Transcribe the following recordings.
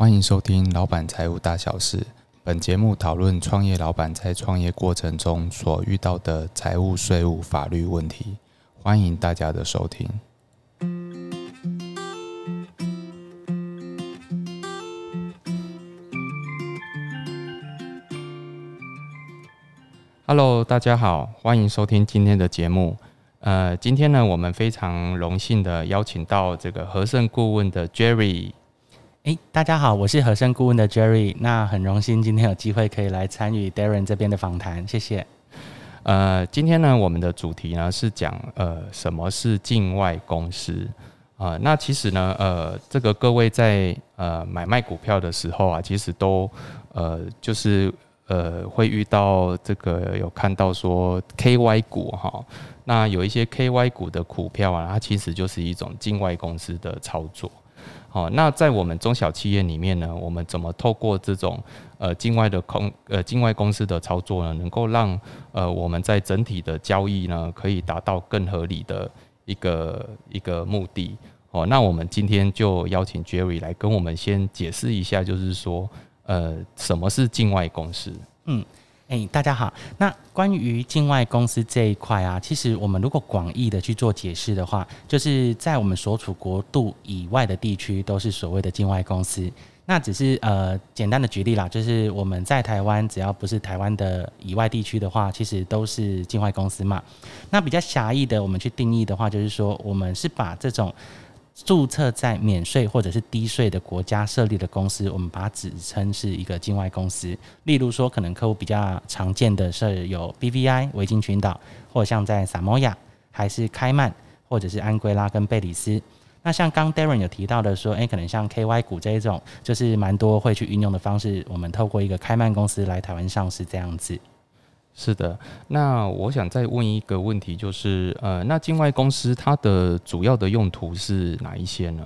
欢迎收听《老板财务大小事》。本节目讨论创业老板在创业过程中所遇到的财务、税务、法律问题。欢迎大家的收听。Hello，大家好，欢迎收听今天的节目。呃，今天呢，我们非常荣幸的邀请到这个和盛顾问的 Jerry。哎，大家好，我是和盛顾问的 Jerry。那很荣幸今天有机会可以来参与 Darren 这边的访谈，谢谢。呃，今天呢，我们的主题呢是讲呃什么是境外公司啊？那其实呢，呃，这个各位在呃买卖股票的时候啊，其实都呃就是呃会遇到这个有看到说 KY 股哈。那有一些 KY 股的股票啊，它其实就是一种境外公司的操作。哦，那在我们中小企业里面呢，我们怎么透过这种呃境外的空呃境外公司的操作呢，能够让呃我们在整体的交易呢，可以达到更合理的一个一个目的？哦，那我们今天就邀请 Jerry 来跟我们先解释一下，就是说呃什么是境外公司？嗯。哎，大家好。那关于境外公司这一块啊，其实我们如果广义的去做解释的话，就是在我们所处国度以外的地区，都是所谓的境外公司。那只是呃简单的举例啦，就是我们在台湾，只要不是台湾的以外地区的话，其实都是境外公司嘛。那比较狭义的，我们去定义的话，就是说我们是把这种。注册在免税或者是低税的国家设立的公司，我们把它指称是一个境外公司。例如说，可能客户比较常见的是有 BVI 维京群岛，或像在萨摩亚，还是开曼，或者是安圭拉跟贝里斯。那像刚 Darren 有提到的说，诶，可能像 KY 股这一种，就是蛮多会去运用的方式。我们透过一个开曼公司来台湾上市这样子。是的，那我想再问一个问题，就是呃，那境外公司它的主要的用途是哪一些呢？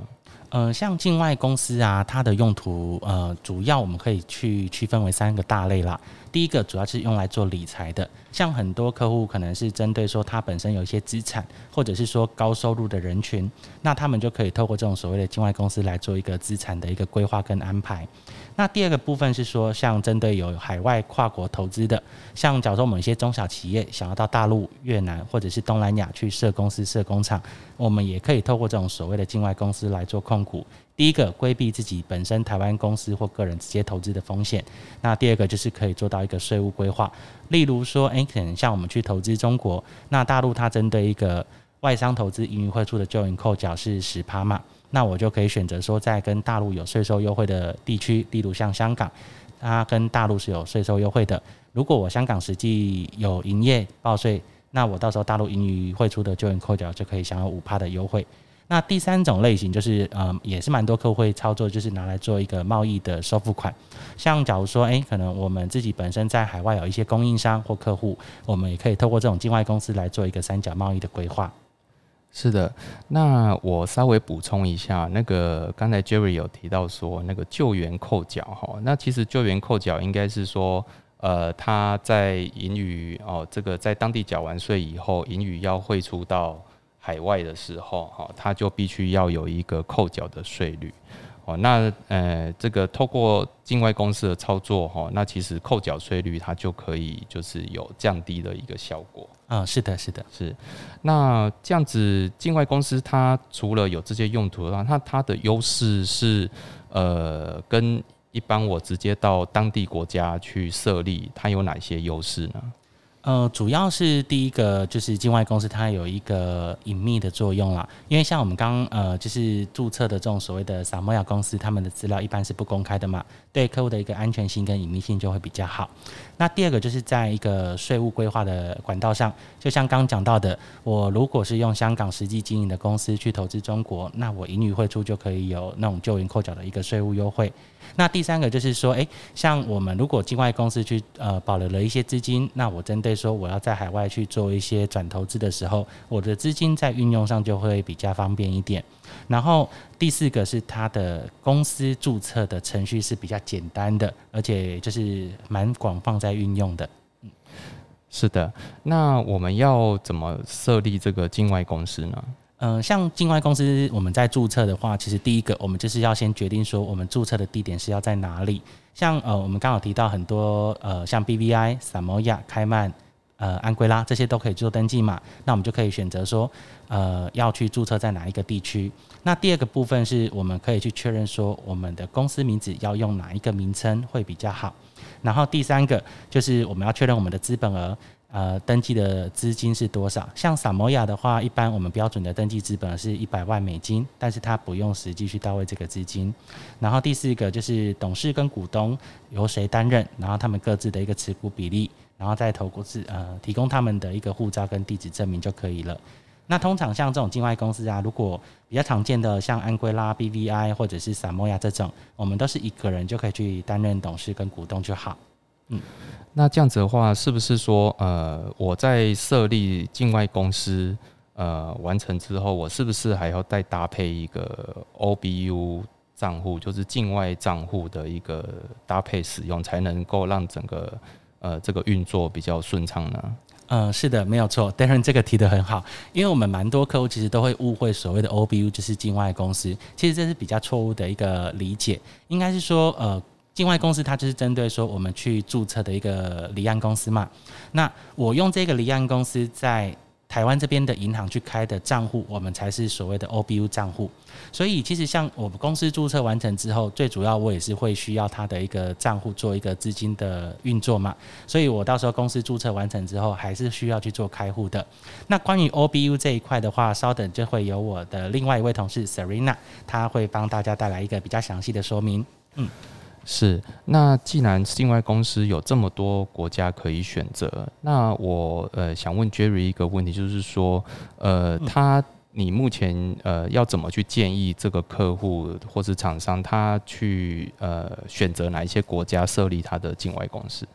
呃，像境外公司啊，它的用途呃，主要我们可以去区分为三个大类啦。第一个主要是用来做理财的，像很多客户可能是针对说他本身有一些资产，或者是说高收入的人群，那他们就可以透过这种所谓的境外公司来做一个资产的一个规划跟安排。那第二个部分是说，像针对有海外跨国投资的，像假如说某一些中小企业想要到大陆、越南或者是东南亚去设公司、设工厂，我们也可以透过这种所谓的境外公司来做控股。第一个规避自己本身台湾公司或个人直接投资的风险，那第二个就是可以做到一个税务规划。例如说，诶，可能像我们去投资中国，那大陆它针对一个外商投资盈余汇出的就营扣缴是十趴嘛。那我就可以选择说，在跟大陆有税收优惠的地区，例如像香港，它跟大陆是有税收优惠的。如果我香港实际有营业报税，那我到时候大陆盈余汇出的就业扣缴就可以享有五趴的优惠。那第三种类型就是，呃，也是蛮多客户会操作，就是拿来做一个贸易的收付款。像假如说，诶，可能我们自己本身在海外有一些供应商或客户，我们也可以透过这种境外公司来做一个三角贸易的规划。是的，那我稍微补充一下，那个刚才 Jerry 有提到说那个救援扣缴哈，那其实救援扣缴应该是说，呃，他在盈余哦，这个在当地缴完税以后，盈余要汇出到海外的时候哈，它就必须要有一个扣缴的税率。哦，那呃，这个透过境外公司的操作哈，那其实扣缴税率它就可以就是有降低的一个效果。啊，是的，是的，是。那这样子，境外公司它除了有这些用途的话，那它的优势是呃，跟一般我直接到当地国家去设立，它有哪些优势呢？呃，主要是第一个就是境外公司它有一个隐秘的作用啦，因为像我们刚呃就是注册的这种所谓的萨摩亚公司，他们的资料一般是不公开的嘛，对客户的一个安全性跟隐秘性就会比较好。那第二个就是在一个税务规划的管道上，就像刚讲到的，我如果是用香港实际经营的公司去投资中国，那我盈余汇出就可以有那种就营扣缴的一个税务优惠。那第三个就是说，诶，像我们如果境外公司去呃保留了一些资金，那我针对说我要在海外去做一些转投资的时候，我的资金在运用上就会比较方便一点。然后第四个是它的公司注册的程序是比较简单的，而且就是蛮广泛在运用的。嗯，是的。那我们要怎么设立这个境外公司呢？嗯，像境外公司，我们在注册的话，其实第一个，我们就是要先决定说，我们注册的地点是要在哪里。像呃，我们刚好提到很多呃，像 BVI、萨摩亚、开曼、呃、安圭拉这些都可以做登记嘛，那我们就可以选择说，呃，要去注册在哪一个地区。那第二个部分是我们可以去确认说，我们的公司名字要用哪一个名称会比较好。然后第三个就是我们要确认我们的资本额。呃，登记的资金是多少？像萨摩亚的话，一般我们标准的登记资本是一百万美金，但是它不用实际去到位这个资金。然后第四个就是董事跟股东由谁担任，然后他们各自的一个持股比例，然后再投股资呃提供他们的一个护照跟地址证明就可以了。那通常像这种境外公司啊，如果比较常见的像安圭拉、BVI 或者是萨摩亚这种，我们都是一个人就可以去担任董事跟股东就好。嗯。那这样子的话，是不是说，呃，我在设立境外公司，呃，完成之后，我是不是还要再搭配一个 OBU 账户，就是境外账户的一个搭配使用，才能够让整个呃这个运作比较顺畅呢？嗯，是的，没有错。Darren 这个提的很好，因为我们蛮多客户其实都会误会所谓的 OBU 就是境外公司，其实这是比较错误的一个理解，应该是说，呃。境外公司它就是针对说我们去注册的一个离岸公司嘛，那我用这个离岸公司在台湾这边的银行去开的账户，我们才是所谓的 OBU 账户。所以其实像我们公司注册完成之后，最主要我也是会需要它的一个账户做一个资金的运作嘛。所以我到时候公司注册完成之后，还是需要去做开户的。那关于 OBU 这一块的话，稍等就会有我的另外一位同事 Serena，他会帮大家带来一个比较详细的说明。嗯。是，那既然境外公司有这么多国家可以选择，那我呃想问 Jerry 一个问题，就是说，呃，他你目前呃要怎么去建议这个客户或是厂商，他去呃选择哪一些国家设立他的境外公司？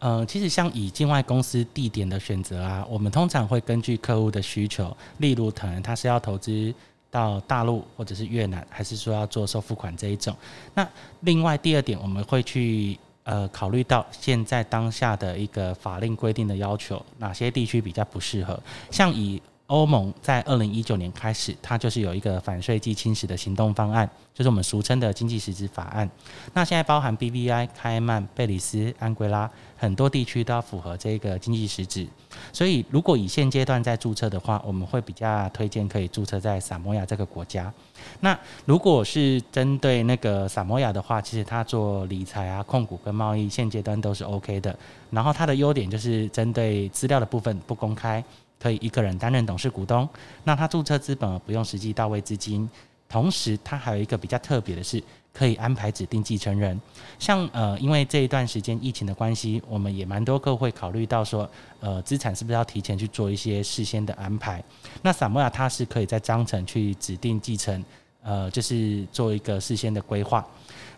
呃，其实像以境外公司地点的选择啊，我们通常会根据客户的需求，例如可能他是要投资。到大陆或者是越南，还是说要做收付款这一种？那另外第二点，我们会去呃考虑到现在当下的一个法令规定的要求，哪些地区比较不适合？像以欧盟在二零一九年开始，它就是有一个反税及侵蚀的行动方案，就是我们俗称的经济实质法案。那现在包含 BVI、开曼、贝里斯、安圭拉很多地区都要符合这个经济实质。所以，如果以现阶段在注册的话，我们会比较推荐可以注册在萨摩亚这个国家。那如果是针对那个萨摩亚的话，其实它做理财啊、控股跟贸易，现阶段都是 OK 的。然后它的优点就是针对资料的部分不公开。可以一个人担任董事股东，那他注册资本不用实际到位资金，同时他还有一个比较特别的是，可以安排指定继承人。像呃，因为这一段时间疫情的关系，我们也蛮多客户会考虑到说，呃，资产是不是要提前去做一些事先的安排？那萨摩亚它是可以在章程去指定继承，呃，就是做一个事先的规划。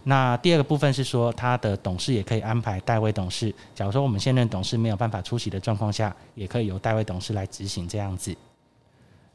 那第二个部分是说，他的董事也可以安排代位董事。假如说我们现任董事没有办法出席的状况下，也可以由代位董事来执行这样子。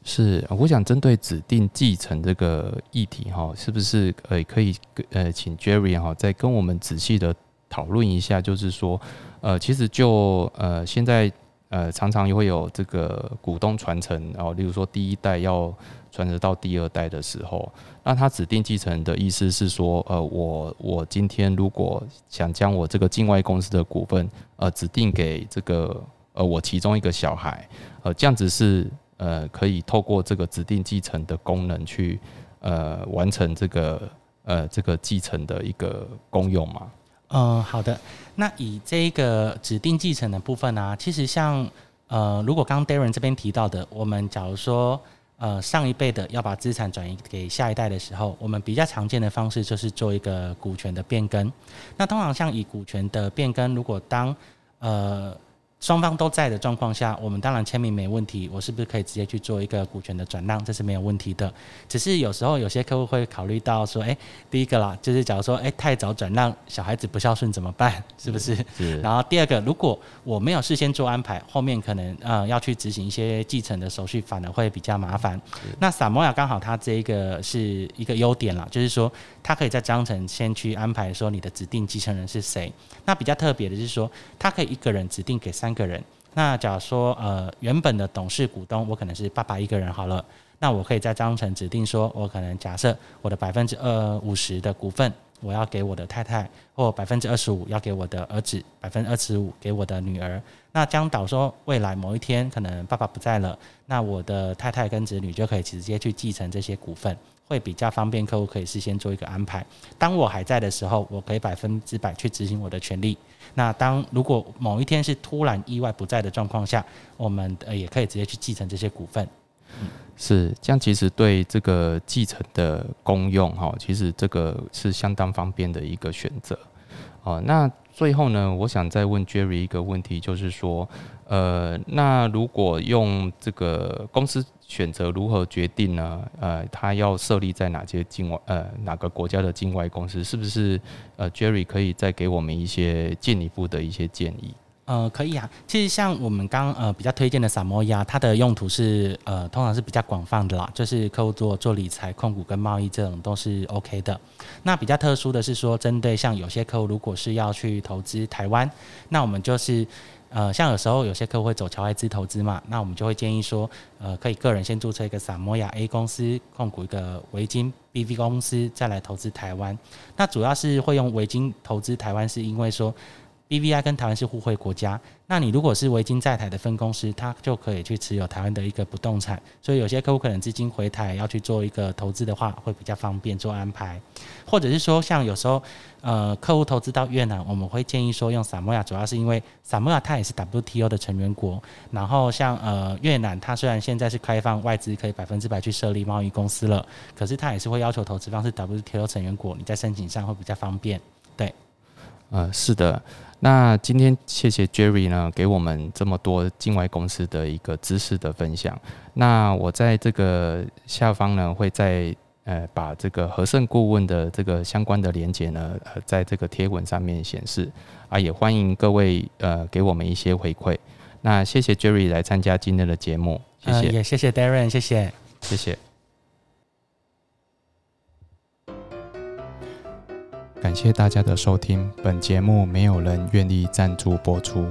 是，我想针对指定继承这个议题哈，是不是呃可以呃请 Jerry 哈再跟我们仔细的讨论一下？就是说，呃，其实就呃现在呃常常也会有这个股东传承，然后例如说第一代要传承到第二代的时候。那他指定继承的意思是说，呃，我我今天如果想将我这个境外公司的股份，呃，指定给这个呃我其中一个小孩，呃，这样子是呃可以透过这个指定继承的功能去呃完成这个呃这个继承的一个功用吗？嗯，好的。那以这个指定继承的部分呢，其实像呃，如果刚 Darren 这边提到的，我们假如说。呃，上一辈的要把资产转移给下一代的时候，我们比较常见的方式就是做一个股权的变更。那通常像以股权的变更，如果当呃。双方都在的状况下，我们当然签名没问题。我是不是可以直接去做一个股权的转让？这是没有问题的。只是有时候有些客户会考虑到说，哎，第一个啦，就是假如说，哎，太早转让，小孩子不孝顺怎么办？是不是？是。然后第二个，如果我没有事先做安排，后面可能呃要去执行一些继承的手续，反而会比较麻烦。那萨摩亚刚好它这一个是一个优点啦，就是说它可以在章程先去安排说你的指定继承人是谁。那比较特别的是说，它可以一个人指定给三。个人，那假如说呃原本的董事股东我可能是爸爸一个人好了，那我可以在章程指定说，我可能假设我的百分之二五十的股份。我要给我的太太，或百分之二十五要给我的儿子，百分之二十五给我的女儿。那将导说未来某一天可能爸爸不在了，那我的太太跟子女就可以直接去继承这些股份，会比较方便客户可以事先做一个安排。当我还在的时候，我可以百分之百去执行我的权利。那当如果某一天是突然意外不在的状况下，我们呃也可以直接去继承这些股份。是，这样其实对这个继承的功用哈，其实这个是相当方便的一个选择。哦，那最后呢，我想再问 Jerry 一个问题，就是说，呃，那如果用这个公司选择如何决定呢？呃，他要设立在哪些境外呃哪个国家的境外公司，是不是？呃，Jerry 可以再给我们一些进一步的一些建议？呃，可以啊。其实像我们刚呃比较推荐的萨摩亚，它的用途是呃通常是比较广泛的啦，就是客户做做理财、控股跟贸易这种都是 OK 的。那比较特殊的是说，针对像有些客户如果是要去投资台湾，那我们就是呃像有时候有些客户会走侨外资投资嘛，那我们就会建议说，呃可以个人先注册一个萨摩亚 A 公司控股一个维金 BV 公司，再来投资台湾。那主要是会用维金投资台湾，是因为说。BVI 跟台湾是互惠国家，那你如果是维金在台的分公司，它就可以去持有台湾的一个不动产，所以有些客户可能资金回台要去做一个投资的话，会比较方便做安排，或者是说像有时候呃客户投资到越南，我们会建议说用萨摩亚，主要是因为萨摩亚它也是 WTO 的成员国，然后像呃越南它虽然现在是开放外资可以百分之百去设立贸易公司了，可是它也是会要求投资方是 WTO 成员国，你在申请上会比较方便，对，呃是的。那今天谢谢 Jerry 呢，给我们这么多境外公司的一个知识的分享。那我在这个下方呢，会在呃把这个和盛顾问的这个相关的连接呢，呃在这个贴文上面显示啊，也欢迎各位呃给我们一些回馈。那谢谢 Jerry 来参加今天的节目，谢谢，也谢谢 Darren，谢谢，谢谢。感谢大家的收听，本节目没有人愿意赞助播出。